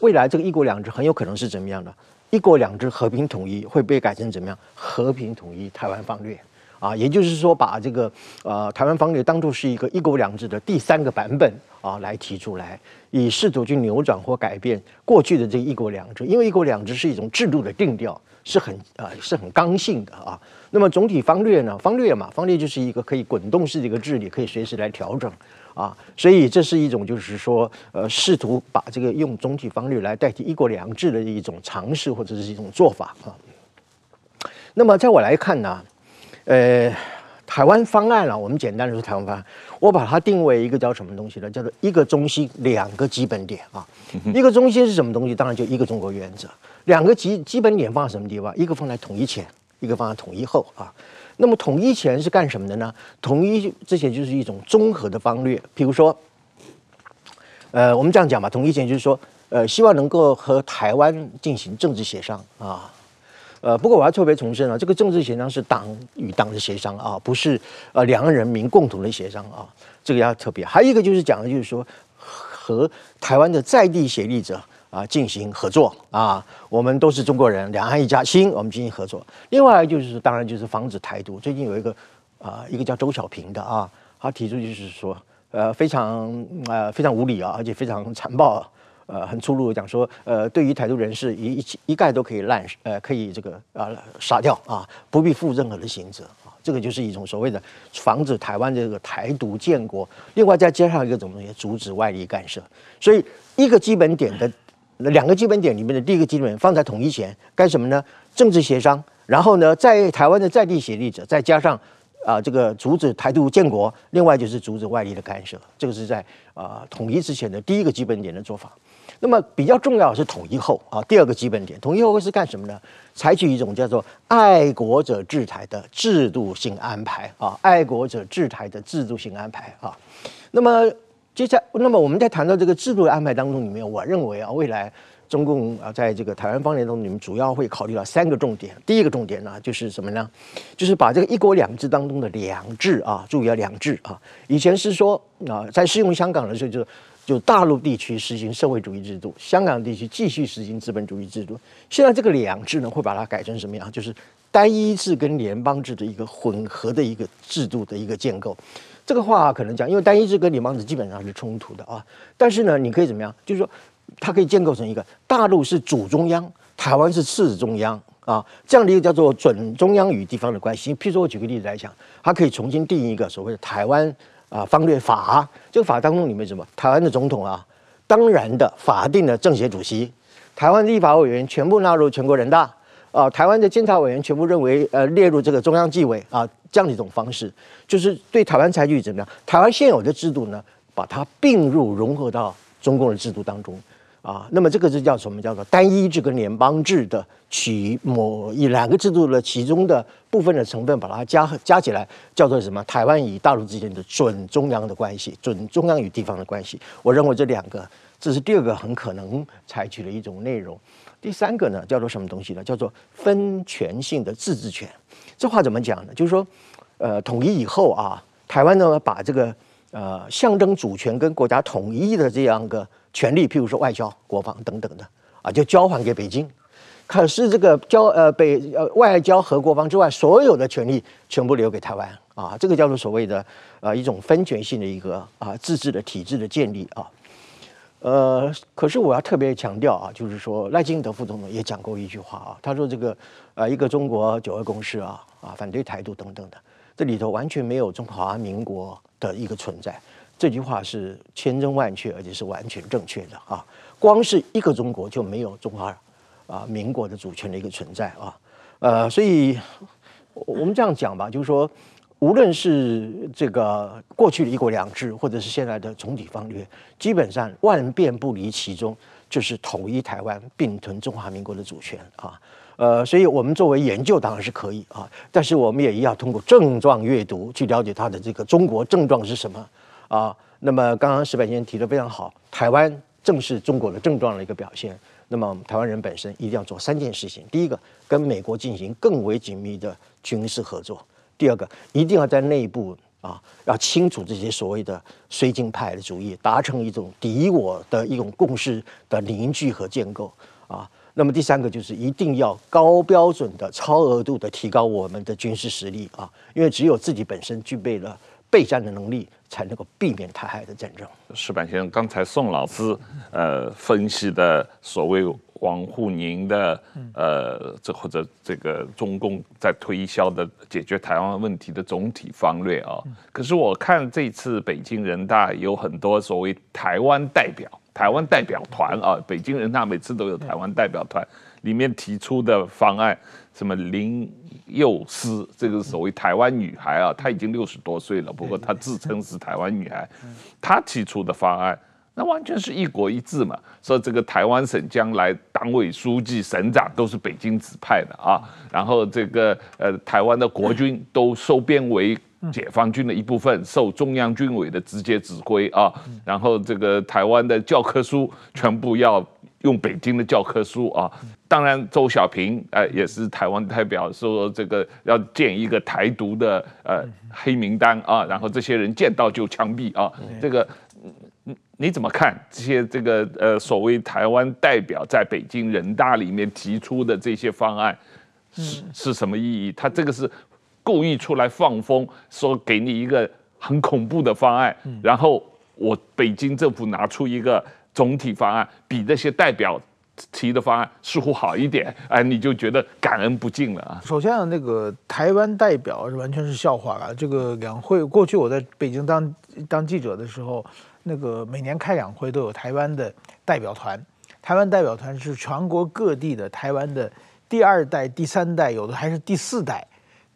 未来这个一国两制很有可能是怎么样的？一国两制和平统一会被改成怎么样？和平统一台湾方略啊，也就是说把这个呃台湾方略当作是一个一国两制的第三个版本啊来提出来，以试图去扭转或改变过去的这个一国两制，因为一国两制是一种制度的定调，是很啊、呃、是很刚性的啊。那么总体方略呢？方略嘛，方略就是一个可以滚动式的一个治理，可以随时来调整。啊，所以这是一种就是说，呃，试图把这个用总体方略来代替一国两制的一种尝试或者是一种做法啊。那么在我来看呢，呃，台湾方案啊，我们简单的说台湾方案，我把它定为一个叫什么东西呢？叫做一个中心，两个基本点啊。一个中心是什么东西？当然就一个中国原则。两个基基本点放在什么地方？一个放在统一前，一个放在统一后啊。那么统一前是干什么的呢？统一之前就是一种综合的方略，比如说，呃，我们这样讲吧，统一前就是说，呃，希望能够和台湾进行政治协商啊，呃，不过我要特别重申啊，这个政治协商是党与党的协商啊，不是呃两个人民共同的协商啊，这个要特别。还有一个就是讲的就是说，和台湾的在地协力者。啊，进行合作啊，我们都是中国人，两岸一家亲，我们进行合作。另外就是，当然就是防止台独。最近有一个啊，一个叫周小平的啊，他提出就是说，呃，非常呃非常无理啊，而且非常残暴，呃，很粗鲁的讲说，呃，对于台独人士一一一概都可以滥呃可以这个啊杀掉啊，不必负任何的刑责啊。这个就是一种所谓的防止台湾这个台独建国。另外再加上一个什么东西，阻止外力干涉。所以一个基本点的。两个基本点里面的第一个基本点放在统一前干什么呢？政治协商，然后呢，在台湾的在地协力者，再加上啊、这个阻止台独建国，另外就是阻止外力的干涉，这个是在啊、统一之前的第一个基本点的做法。那么比较重要的是统一后啊第二个基本点，统一后会是干什么呢？采取一种叫做爱国者治台的制度性安排啊，爱国者治台的制度性安排啊，那么。接下来，那么我们在谈到这个制度的安排当中，里面，我认为啊，未来中共啊，在这个台湾方面中，你们主要会考虑到三个重点。第一个重点呢，就是什么呢？就是把这个一国两制当中的两制啊，注意要两制啊。以前是说啊，在适用香港的时候就，就就大陆地区实行社会主义制度，香港地区继续实行资本主义制度。现在这个两制呢，会把它改成什么样？就是单一制跟联邦制的一个混合的一个制度的一个建构。这个话可能讲，因为单一制跟联邦制基本上是冲突的啊。但是呢，你可以怎么样？就是说，它可以建构成一个大陆是主中央，台湾是次中央啊，这样的一个叫做准中央与地方的关系。譬如说，我举个例子来讲，它可以重新定义一个所谓的台湾啊方略法。这个法当中里面什么？台湾的总统啊，当然的法定的政协主席，台湾立法委员全部纳入全国人大啊，台湾的监察委员全部认为呃列入这个中央纪委啊。这样的一种方式，就是对台湾采取怎么样？台湾现有的制度呢，把它并入融合到中共的制度当中啊。那么这个是叫什么？叫做单一制跟联邦制的取某一两个制度的其中的部分的成分，把它加加起来，叫做什么？台湾与大陆之间的准中央的关系，准中央与地方的关系。我认为这两个，这是第二个很可能采取的一种内容。第三个呢，叫做什么东西呢？叫做分权性的自治权。这话怎么讲呢？就是说，呃，统一以后啊，台湾呢把这个呃象征主权跟国家统一的这样个权利，譬如说外交、国防等等的啊，就交还给北京。可是这个交呃北呃外交和国防之外，所有的权利全部留给台湾啊，这个叫做所谓的呃一种分权性的一个啊自治的体制的建立啊。呃，可是我要特别强调啊，就是说赖清德副总统也讲过一句话啊，他说这个呃一个中国九二共识啊啊反对台独等等的，这里头完全没有中华民国的一个存在，这句话是千真万确，而且是完全正确的啊。光是一个中国就没有中华啊民国的主权的一个存在啊，呃，所以我们这样讲吧，就是说。无论是这个过去的一国两制，或者是现在的总体方略，基本上万变不离其宗，就是统一台湾，并吞中华民国的主权啊。呃，所以我们作为研究当然是可以啊，但是我们也一定要通过症状阅读去了解它的这个中国症状是什么啊。那么刚刚石柏先生提的非常好，台湾正是中国的症状的一个表现。那么台湾人本身一定要做三件事情：第一个，跟美国进行更为紧密的军事合作。第二个，一定要在内部啊，要清楚这些所谓的绥靖派的主义，达成一种敌我的一种共识的凝聚和建构啊。那么第三个就是一定要高标准的、超额度的提高我们的军事实力啊，因为只有自己本身具备了备战的能力，才能够避免台海的战争。石板先生，刚才宋老师呃分析的所谓。王沪宁的呃，这或者这个中共在推销的解决台湾问题的总体方略啊，可是我看这次北京人大有很多所谓台湾代表、台湾代表团啊，北京人大每次都有台湾代表团，里面提出的方案，什么林幼思，这个所谓台湾女孩啊，她已经六十多岁了，不过她自称是台湾女孩，她提出的方案。那完全是一国一制嘛，说这个台湾省将来党委书记、省长都是北京指派的啊，然后这个呃台湾的国军都收编为解放军的一部分，受中央军委的直接指挥啊，然后这个台湾的教科书全部要用北京的教科书啊，当然周小平呃也是台湾代表说这个要建一个台独的呃黑名单啊，然后这些人见到就枪毙啊，这个。你怎么看这些这个呃所谓台湾代表在北京人大里面提出的这些方案是是什么意义？他这个是故意出来放风，说给你一个很恐怖的方案，然后我北京政府拿出一个总体方案，比那些代表提的方案似乎好一点，哎，你就觉得感恩不尽了啊。首先啊，那个台湾代表是完全是笑话了。这个两会过去我在北京当当记者的时候。那个每年开两会都有台湾的代表团，台湾代表团是全国各地的台湾的第二代、第三代，有的还是第四代，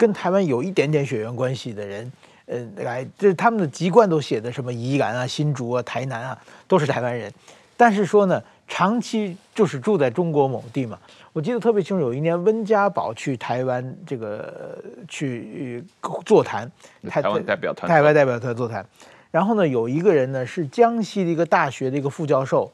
跟台湾有一点点血缘关系的人，呃，来，这他们的籍贯都写的什么宜兰啊、新竹啊、台南啊，都是台湾人，但是说呢，长期就是住在中国某地嘛。我记得特别清楚，有一年温家宝去台湾这个去座谈，台湾代表团，台湾代表团座谈。然后呢，有一个人呢是江西的一个大学的一个副教授，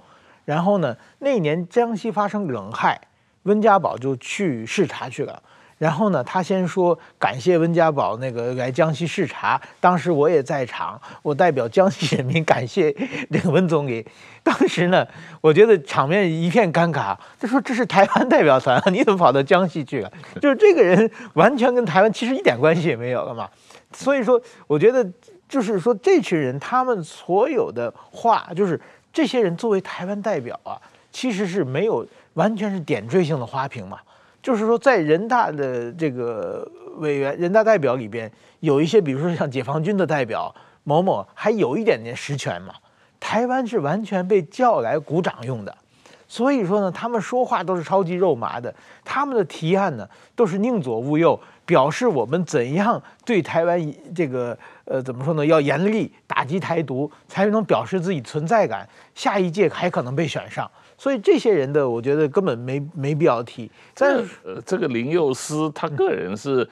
然后呢，那一年江西发生冷害，温家宝就去视察去了。然后呢，他先说感谢温家宝那个来江西视察，当时我也在场，我代表江西人民感谢那个温总理。当时呢，我觉得场面一片尴尬。他说这是台湾代表团，你怎么跑到江西去了？就是这个人完全跟台湾其实一点关系也没有了嘛。所以说，我觉得。就是说，这群人他们所有的话，就是这些人作为台湾代表啊，其实是没有完全是点缀性的花瓶嘛。就是说，在人大的这个委员、人大代表里边，有一些，比如说像解放军的代表某某，还有一点点实权嘛。台湾是完全被叫来鼓掌用的，所以说呢，他们说话都是超级肉麻的，他们的提案呢都是宁左勿右。表示我们怎样对台湾这个呃怎么说呢？要严厉打击台独，才能表示自己存在感。下一届还可能被选上，所以这些人的我觉得根本没没必要提。但是呃，这个林佑思他个人是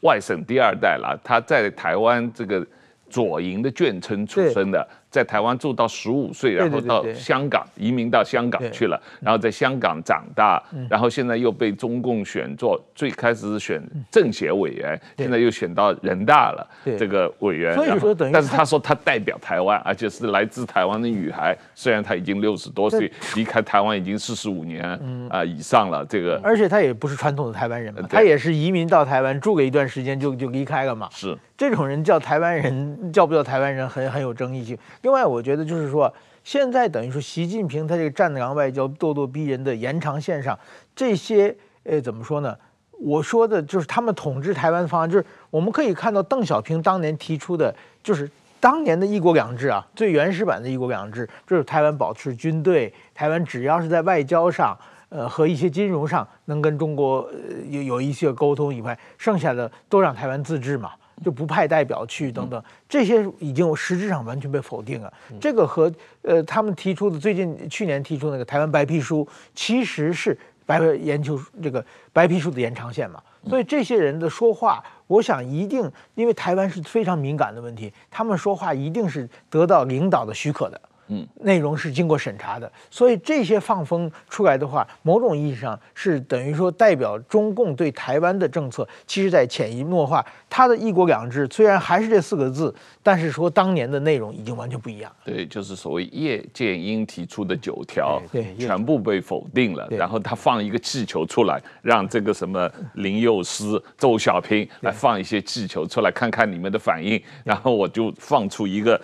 外省第二代了，他在台湾这个左营的眷村出生的。在台湾住到十五岁，然后到香港移民到香港去了，然后在香港长大，然后现在又被中共选做，最开始是选政协委员，现在又选到人大了，这个委员。所以说等于，但是他说他代表台湾，而且是来自台湾的女孩，虽然他已经六十多岁，离开台湾已经四十五年啊以上了，这个。而且他也不是传统的台湾人嘛，他也是移民到台湾住了一段时间就就离开了嘛。是这种人叫台湾人，叫不叫台湾人，很很有争议性。另外，我觉得就是说，现在等于说，习近平他这个战狼外交、咄咄逼人的延长线上，这些呃，怎么说呢？我说的就是他们统治台湾的方案，就是我们可以看到邓小平当年提出的，就是当年的一国两制啊，最原始版的一国两制，就是台湾保持军队，台湾只要是在外交上，呃，和一些金融上能跟中国呃有有一些沟通以外，剩下的都让台湾自治嘛。就不派代表去等等，这些已经实质上完全被否定了。这个和呃他们提出的最近去年提出那个台湾白皮书，其实是白研究这个白皮书的延长线嘛。所以这些人的说话，我想一定因为台湾是非常敏感的问题，他们说话一定是得到领导的许可的。嗯，内容是经过审查的，所以这些放风出来的话，某种意义上是等于说代表中共对台湾的政策，其实在潜移默化。他的一国两制虽然还是这四个字，但是说当年的内容已经完全不一样。对，就是所谓叶剑英提出的九条，对，全部被否定了。然后他放一个气球出来，让这个什么林佑思、周小平来放一些气球出来，看看你们的反应。然后我就放出一个，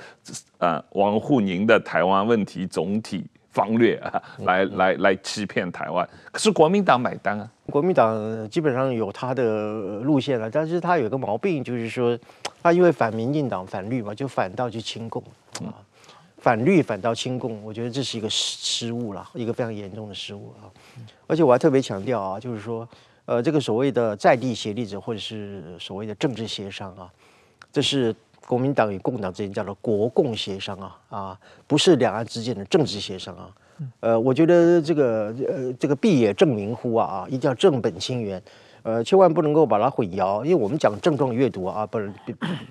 呃，王沪宁的台湾问题总体方略啊，来来来欺骗台湾。可是国民党买单啊。国民党基本上有他的路线了，但是他有个毛病，就是说，他因为反民进党、反绿嘛，就反倒去亲共啊，反绿反倒亲共，我觉得这是一个失失误了，一个非常严重的失误啊。而且我还特别强调啊，就是说，呃，这个所谓的在地协力者，或者是所谓的政治协商啊，这是国民党与共党之间叫做国共协商啊啊，不是两岸之间的政治协商啊。呃，我觉得这个呃，这个必也正名乎啊啊，一定要正本清源，呃，千万不能够把它混淆，因为我们讲症状阅读啊，不能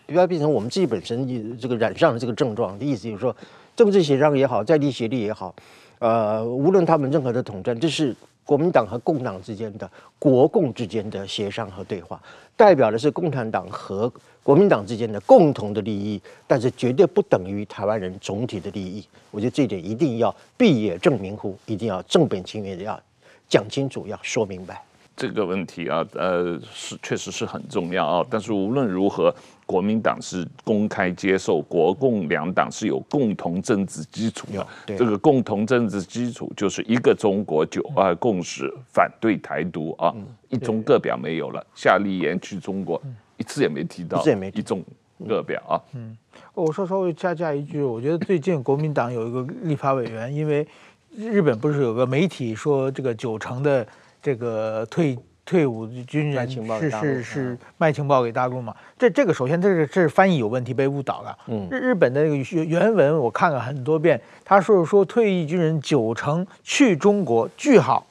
不要变成我们自己本身这个染上了这个症状的意思，就是说政治协商也好，在地协力也好，呃，无论他们任何的统战，这是国民党和共党之间的国共之间的协商和对话，代表的是共产党和。国民党之间的共同的利益，但是绝对不等于台湾人总体的利益。我觉得这一点一定要必也正明乎，一定要正本清源的要讲清楚，要说明白。这个问题啊，呃，是确实是很重要啊。但是无论如何，国民党是公开接受国共两党是有共同政治基础的。这个共同政治基础就是一个中国九二共识，反对台独啊，一中各表没有了，夏立言去中国。一次也没提到，一次也没一中各表啊。嗯，我说稍微加加一句，我觉得最近国民党有一个立法委员，因为日本不是有个媒体说这个九成的这个退退伍军人是是是卖情报给大陆嘛？这这个首先这是这是翻译有问题，被误导了。嗯，日日本的那个原文我看了很多遍，他说说退役军人九成去中国句号。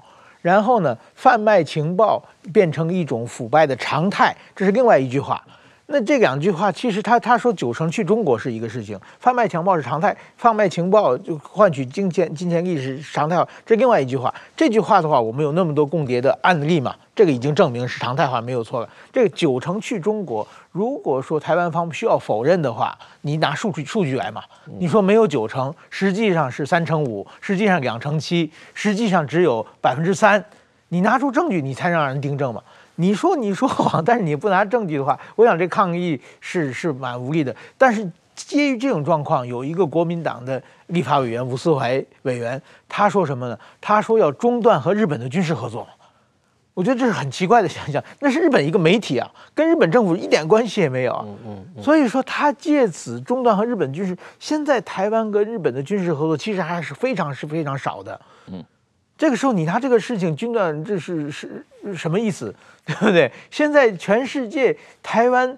然后呢，贩卖情报变成一种腐败的常态，这是另外一句话。那这两句话其实他他说九成去中国是一个事情，贩卖情报是常态，贩卖情报就换取金钱金钱利益是常态化，这另外一句话。这句话的话，我们有那么多共谍的案例嘛？这个已经证明是常态化，没有错了。这个九成去中国，如果说台湾方需要否认的话，你拿数据数据来嘛？你说没有九成，实际上是三成五，实际上两成七，实际上只有百分之三，你拿出证据，你才让人订正嘛？你说你说谎，但是你不拿证据的话，我想这抗议是是蛮无力的。但是基于这种状况，有一个国民党的立法委员吴思怀委员，他说什么呢？他说要中断和日本的军事合作。我觉得这是很奇怪的现象，那是日本一个媒体啊，跟日本政府一点关系也没有啊。嗯嗯。所以说他借此中断和日本军事，现在台湾跟日本的军事合作其实还是非常是非常少的。嗯。这个时候你拿这个事情中断，这是是什么意思？对不对？现在全世界台湾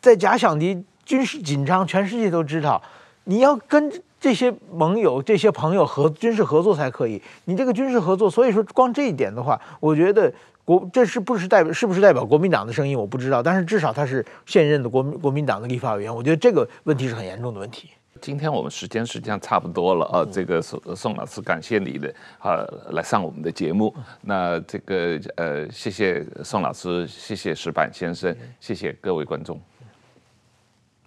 在假想敌军事紧张，全世界都知道，你要跟。这些盟友、这些朋友和军事合作才可以。你这个军事合作，所以说光这一点的话，我觉得国这是不是代表是不是代表国民党的声音，我不知道。但是至少他是现任的国民国民党的立法委员，我觉得这个问题是很严重的问题。今天我们时间实际上差不多了啊，这个宋宋老师感谢你的啊来上我们的节目。那这个呃谢谢宋老师，谢谢石板先生，谢谢各位观众。